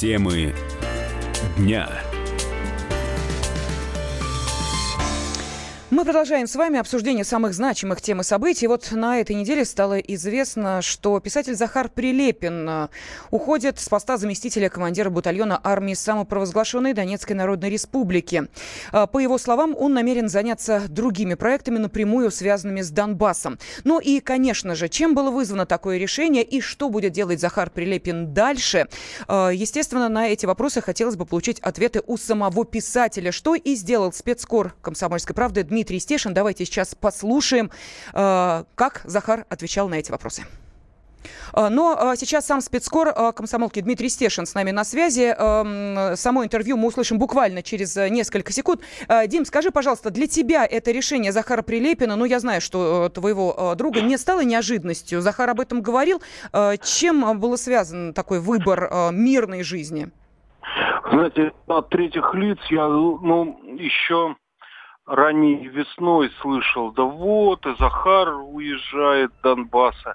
Темы дня. Мы продолжаем с вами обсуждение самых значимых тем и событий. Вот на этой неделе стало известно, что писатель Захар Прилепин э, уходит с поста заместителя командира батальона армии самопровозглашенной Донецкой Народной Республики. Э, по его словам, он намерен заняться другими проектами, напрямую связанными с Донбассом. Ну и, конечно же, чем было вызвано такое решение и что будет делать Захар Прилепин дальше? Э, естественно, на эти вопросы хотелось бы получить ответы у самого писателя. Что и сделал спецкор «Комсомольской правды» Дмитрий Дмитрий Стешин. Давайте сейчас послушаем, э, как Захар отвечал на эти вопросы. Э, но э, сейчас сам спецкор комсомолки Дмитрий Стешин с нами на связи. Эм, само интервью мы услышим буквально через несколько секунд. Дим, скажи, пожалуйста, для тебя это решение Захара Прилепина, ну, я знаю, что твоего друга не стало неожиданностью. Захар об этом говорил. Чем был связан такой выбор мирной жизни? Знаете, от третьих лиц я, ну, еще ранней весной слышал, да вот, и Захар уезжает Донбасса.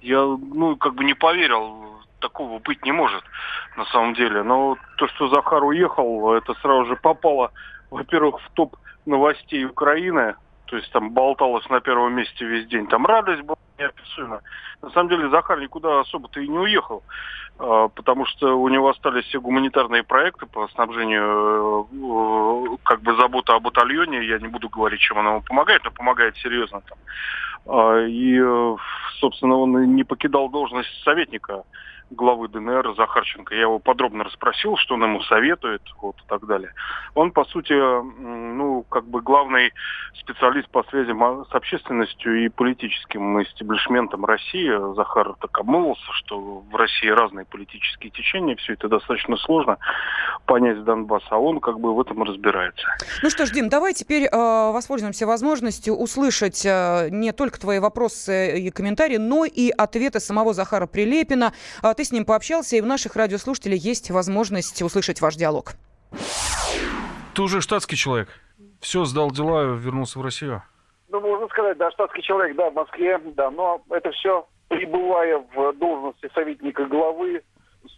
Я, ну, как бы не поверил, такого быть не может на самом деле. Но то, что Захар уехал, это сразу же попало, во-первых, в топ новостей Украины, то есть там болталось на первом месте весь день. Там радость была неописуемая. На самом деле Захар никуда особо-то и не уехал, а, потому что у него остались все гуманитарные проекты по снабжению, э, как бы забота о батальоне. Я не буду говорить, чем он ему помогает, но помогает серьезно там. А, и, э, собственно, он не покидал должность советника главы ДНР Захарченко. Я его подробно расспросил, что он ему советует, вот и так далее. Он, по сути, ну, как бы главный специалист по связям с общественностью и политическим истеблишментом России. Захар так обмылся, что в России разные политические течения, все это достаточно сложно понять с Донбасса, а он как бы в этом разбирается. Ну что ж, Дим, давай теперь э, воспользуемся возможностью услышать э, не только твои вопросы и комментарии, но и ответы самого Захара Прилепина. Ты с ним пообщался, и у наших радиослушателей есть возможность услышать ваш диалог. Ты уже штатский человек. Все, сдал дела, вернулся в Россию. Ну, можно сказать, да, штатский человек, да, в Москве, да, но это все, пребывая в должности советника главы,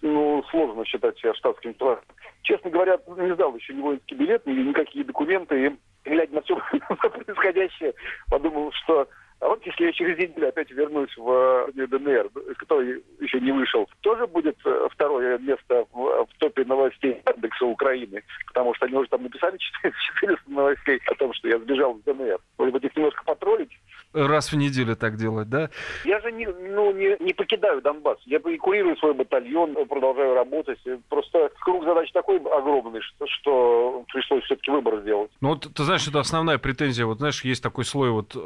ну, сложно считать себя штатским человеком. Честно говоря, не сдал еще ни воинский билет, ни никакие документы, и глядя на все происходящее, подумал, что а вот если я через неделю опять вернусь в э, ДНР, кто еще не вышел, тоже будет э, второе место в, в топе новостей Яндекса Украины, потому что они уже там написали 400 новостей о том, что я сбежал в ДНР. Может быть, их немножко потроллить? Раз в неделю так делать, да? Я же не, ну, не, не покидаю Донбасс. Я курирую свой батальон, продолжаю работать. Просто круг задач такой огромный, что, что пришлось все-таки выбор сделать. Ну вот, ты знаешь, это основная претензия. Вот знаешь, есть такой слой вот э,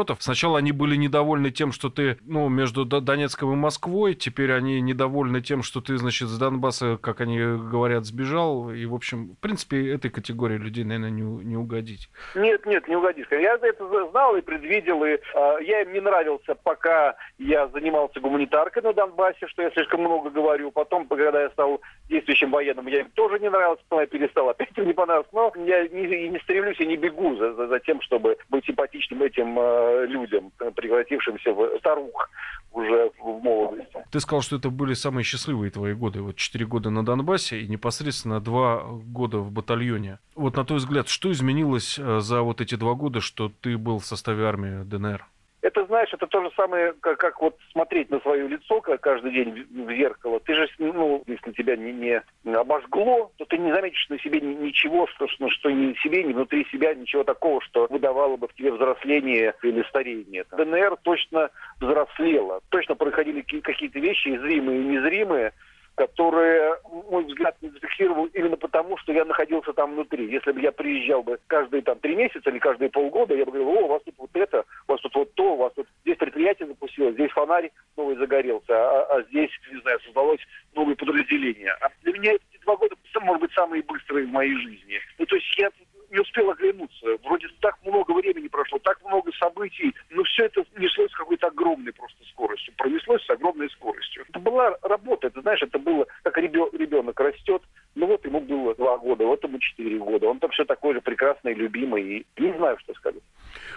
патриотов. Сначала они были недовольны тем, что ты, ну, между Донецком и Москвой, теперь они недовольны тем, что ты, значит, с Донбасса, как они говорят, сбежал. И, в общем, в принципе, этой категории людей, наверное, не, не угодить. Нет, нет, не угодишь. Я это знал и предвидел, и э, я им не нравился, пока я занимался гуманитаркой на Донбассе, что я слишком много говорю. Потом, когда я стал действующим военным, я им тоже не нравился, потом я перестал, опять им не понравился. Но я не, не стремлюсь и не бегу за, за, за тем, чтобы быть симпатичным этим э, людям, превратившимся в старух уже в молодости. Ты сказал, что это были самые счастливые твои годы. Вот четыре года на Донбассе и непосредственно два года в батальоне. Вот на твой взгляд, что изменилось э, за вот эти два года, что ты был в составе армии ДНР? Это, знаешь, это то же самое, как, как вот смотреть на свое лицо как каждый день в зеркало. Ты же, ну, если тебя не, не обожгло, то ты не заметишь на себе ничего, что, что, что ни себе, ни внутри себя, ничего такого, что выдавало бы в тебе взросление или старение. ДНР точно взрослела. Точно происходили какие-то вещи, зримые и незримые, которые, мой взгляд, не зафиксировал именно потому, что я находился там внутри. Если бы я приезжал бы каждые там три месяца или каждые полгода, я бы говорил, о, у вас тут вот это, у вас тут вот то, у вас тут здесь предприятие запустилось, здесь фонарь новый загорелся, а, а здесь, не знаю, создалось новое подразделение. А для меня эти два года, может быть, самые быстрые в моей жизни. Ну, то есть я не успел оглянуться. Вроде так много времени прошло, так много событий, но все это неслось какой-то огромной просто скоростью, пронеслось с огромной скоростью. Это была работа, это, знаешь, это было, как ребенок растет, ну вот ему было два года, вот ему четыре года, он там все такой же прекрасный, любимый, и не знаю, что сказать.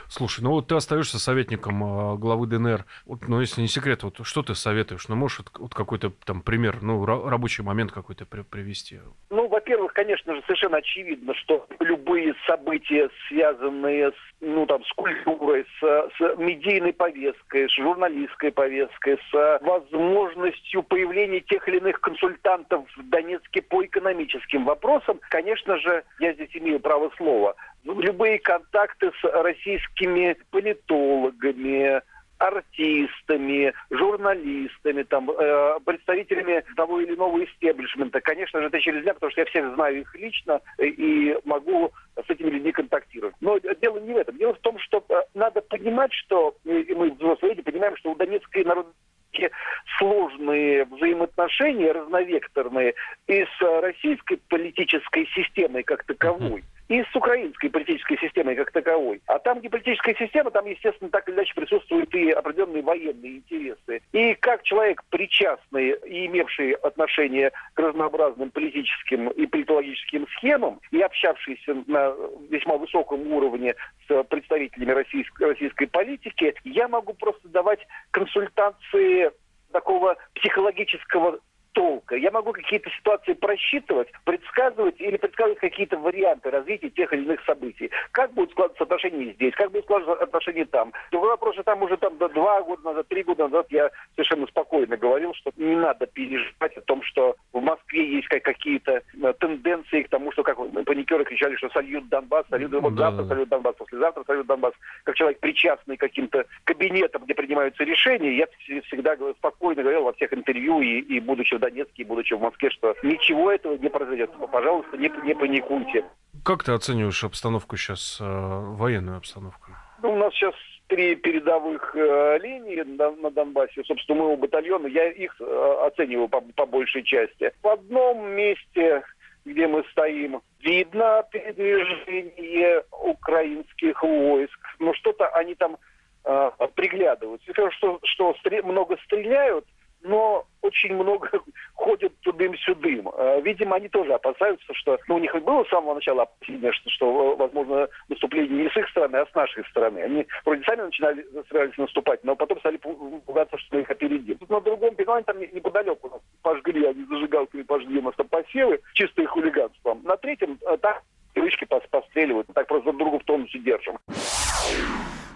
Слушай, ну вот ты остаешься советником э, главы ДНР. Вот, ну, если не секрет, вот что ты советуешь? Ну, можешь вот, вот какой-то там пример, ну, рабочий момент какой-то при привести? Ну, во-первых, конечно же, совершенно очевидно, что любые события, связанные с, ну, там, с культурой, с, с медийной повесткой, с журналистской повесткой, с возможностью появления тех или иных консультантов в Донецке по экономическим вопросам, конечно же, я здесь имею право слова, любые контакты с российскими политологами, артистами, журналистами, там, э, представителями того или иного истеблишмента. Конечно же, это через меня, потому что я всех знаю их лично и могу с этими людьми контактировать. Но дело не в этом. Дело в том, что э, надо понимать, что и мы, взрослые люди, понимаем, что у Донецкой народной сложные взаимоотношения, разновекторные, и с российской политической системой как таковой, и с украинской политической системой как таковой. А там, где политическая система, там, естественно, так или иначе присутствуют и определенные военные интересы. И как человек причастный и имевший отношение к разнообразным политическим и политологическим схемам, и общавшийся на весьма высоком уровне с представителями российской, российской политики, я могу просто давать консультации такого психологического толка. Я могу какие-то ситуации просчитывать, предсказывать или предсказывать какие-то варианты развития тех или иных событий. Как будут складываться отношения здесь, как будут складываться отношения там. Другой вопрос, что там уже там два года назад, три года назад я совершенно спокойно говорил, что не надо переживать о том, что Москве есть какие-то э, тенденции к тому, что как паникеры кричали, что сольют Донбасс, сольют, да, вот завтра да. сольют Донбасс, послезавтра сольют Донбасс. Как человек причастный к каким-то кабинетам, где принимаются решения, я всегда спокойно говорил во всех интервью и, и будучи в Донецке, будучи в Москве, что ничего этого не произойдет. Пожалуйста, не, не паникуйте. Как ты оцениваешь обстановку сейчас, э, военную обстановку? Ну, у нас сейчас три передовых э, линии на, на Донбассе, собственно, моего батальона, я их э, оцениваю по, по большей части. В одном месте, где мы стоим, видно передвижение украинских войск, но что-то они там э, приглядываются. Что, что стре- много стреляют, но очень много ходят тудым-сюдым. Э, видимо, они тоже опасаются, что ну, у них было с самого начала опасение, что, что возможно наступление не с их стороны, а с нашей стороны. Они вроде сами начинали собирались наступать, но потом стали пугаться, что мы их опередим. На другом берегу, там неподалеку нас пожгли, они зажигалками пожгли у нас там посевы, чистое хулиганство. На третьем э, так привычки постреливают, так просто друг друга в тонусе держим.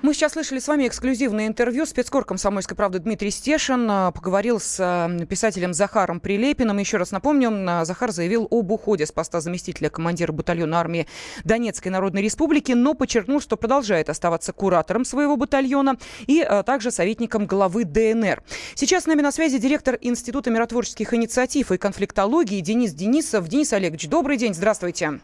Мы сейчас слышали с вами эксклюзивное интервью. Спецкор «Комсомольской правды» Дмитрий Стешин а, поговорил с а, писателем Захаром Прилепиным. Еще раз напомню, а, Захар заявил об уходе с поста заместителя командира батальона армии Донецкой Народной Республики, но подчеркнул, что продолжает оставаться куратором своего батальона и также советником главы ДНР. Сейчас с нами на связи директор Института миротворческих инициатив и конфликтологии Денис Денисов. Денис Олегович, добрый день, здравствуйте.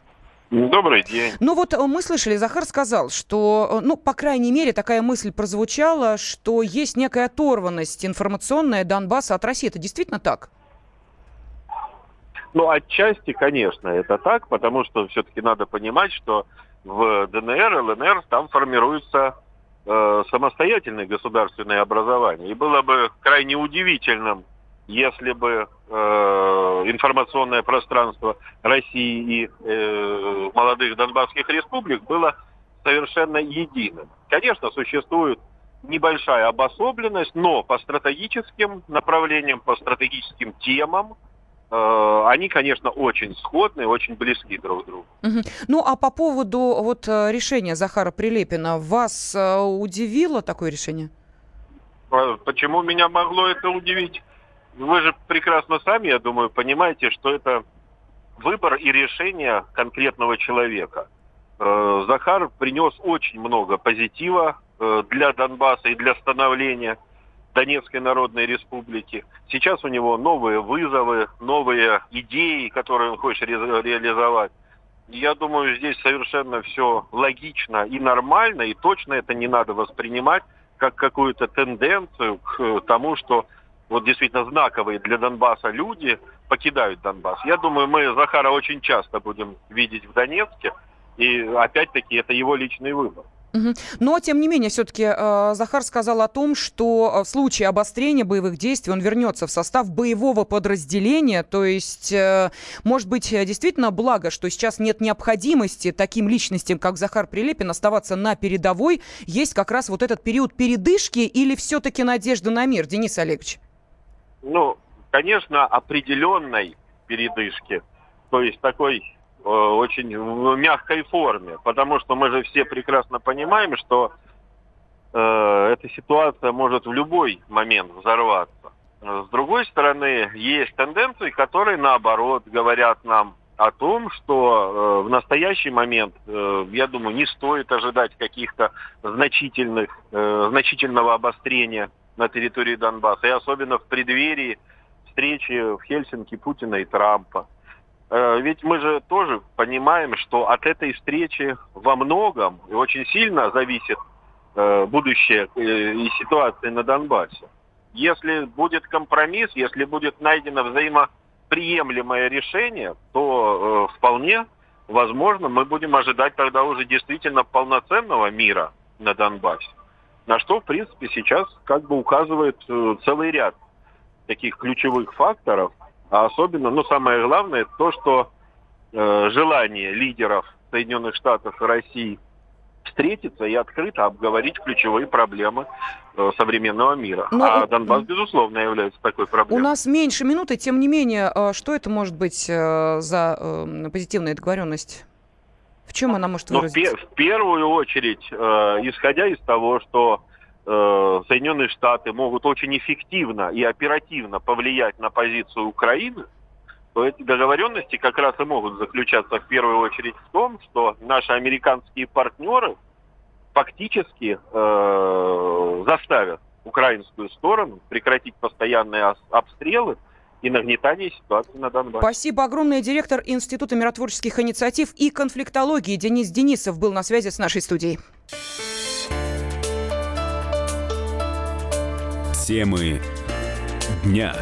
Добрый день. Ну вот э, мы слышали, Захар сказал, что, э, ну, по крайней мере, такая мысль прозвучала, что есть некая оторванность информационная Донбасса от России. Это действительно так? Ну, отчасти, конечно, это так, потому что все-таки надо понимать, что в ДНР, ЛНР там формируются э, самостоятельные государственные образования. И было бы крайне удивительным, если бы э, информационное пространство России и э, молодых донбасских республик было совершенно единым. Конечно, существует небольшая обособленность, но по стратегическим направлениям, по стратегическим темам э, они, конечно, очень сходны, очень близки друг к другу. Угу. Ну, а по поводу вот э, решения Захара Прилепина, вас э, удивило такое решение? Почему меня могло это удивить? Вы же прекрасно сами, я думаю, понимаете, что это выбор и решение конкретного человека. Э, Захар принес очень много позитива э, для Донбасса и для становления Донецкой Народной Республики. Сейчас у него новые вызовы, новые идеи, которые он хочет ре- реализовать. Я думаю, здесь совершенно все логично и нормально, и точно это не надо воспринимать как какую-то тенденцию к тому, что вот действительно знаковые для Донбасса люди покидают Донбасс. Я думаю, мы Захара очень часто будем видеть в Донецке. И опять-таки это его личный выбор. Но, тем не менее, все-таки э, Захар сказал о том, что э, в случае обострения боевых действий он вернется в состав боевого подразделения. То есть, э, может быть, действительно благо, что сейчас нет необходимости таким личностям, как Захар Прилепин, оставаться на передовой. Есть как раз вот этот период передышки или все-таки надежда на мир, Денис Олегович? Ну, конечно, определенной передышки. То есть такой Э, очень в мягкой форме, потому что мы же все прекрасно понимаем, что э, эта ситуация может в любой момент взорваться. С другой стороны, есть тенденции, которые наоборот говорят нам о том, что э, в настоящий момент, э, я думаю, не стоит ожидать каких-то значительных, э, значительного обострения на территории Донбасса, и особенно в преддверии встречи в Хельсинки Путина и Трампа. Э, ведь мы же тоже понимаем, что от этой встречи во многом и очень сильно зависит э, будущее э, и ситуация на Донбассе. Если будет компромисс, если будет найдено взаимоприемлемое решение, то вполне возможно мы будем ожидать тогда уже действительно полноценного мира на Донбассе. На что, в принципе, сейчас как бы указывает целый ряд таких ключевых факторов, а особенно, ну, самое главное, то, что э, желание лидеров Соединенных Штатов и России встретиться и открыто обговорить ключевые проблемы э, современного мира. Но... А Донбасс, безусловно, является такой проблемой. У нас меньше минуты, тем не менее, э, что это может быть э, за э, позитивная договоренность? В чем она может выразиться? Но в первую очередь, э, исходя из того, что Э, Соединенные Штаты могут очень эффективно и оперативно повлиять на позицию Украины, то эти договоренности как раз и могут заключаться в первую очередь в том, что наши американские партнеры фактически э, заставят украинскую сторону прекратить постоянные обстрелы и нагнетание ситуации на Донбассе. Спасибо огромное. Директор Института миротворческих инициатив и конфликтологии Денис Денисов был на связи с нашей студией. Темы дня.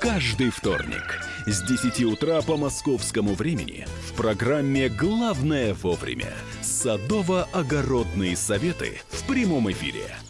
Каждый вторник с 10 утра по московскому времени в программе «Главное вовремя» садово-огородные советы в прямом эфире –